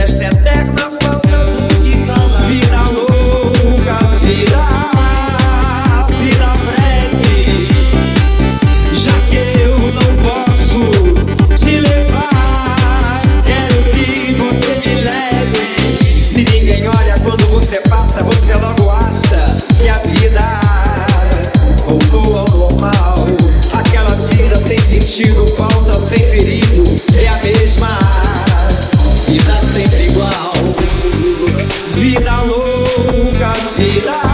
desta eterna falta do que falar. Vira louca, vira, vira breve. Já que eu não posso te levar, quero que você me leve. Se ninguém olha quando você passa, você logo acha que a vida voltou ao normal. Aquela vida sem sentido, falta sem perigo. Canseira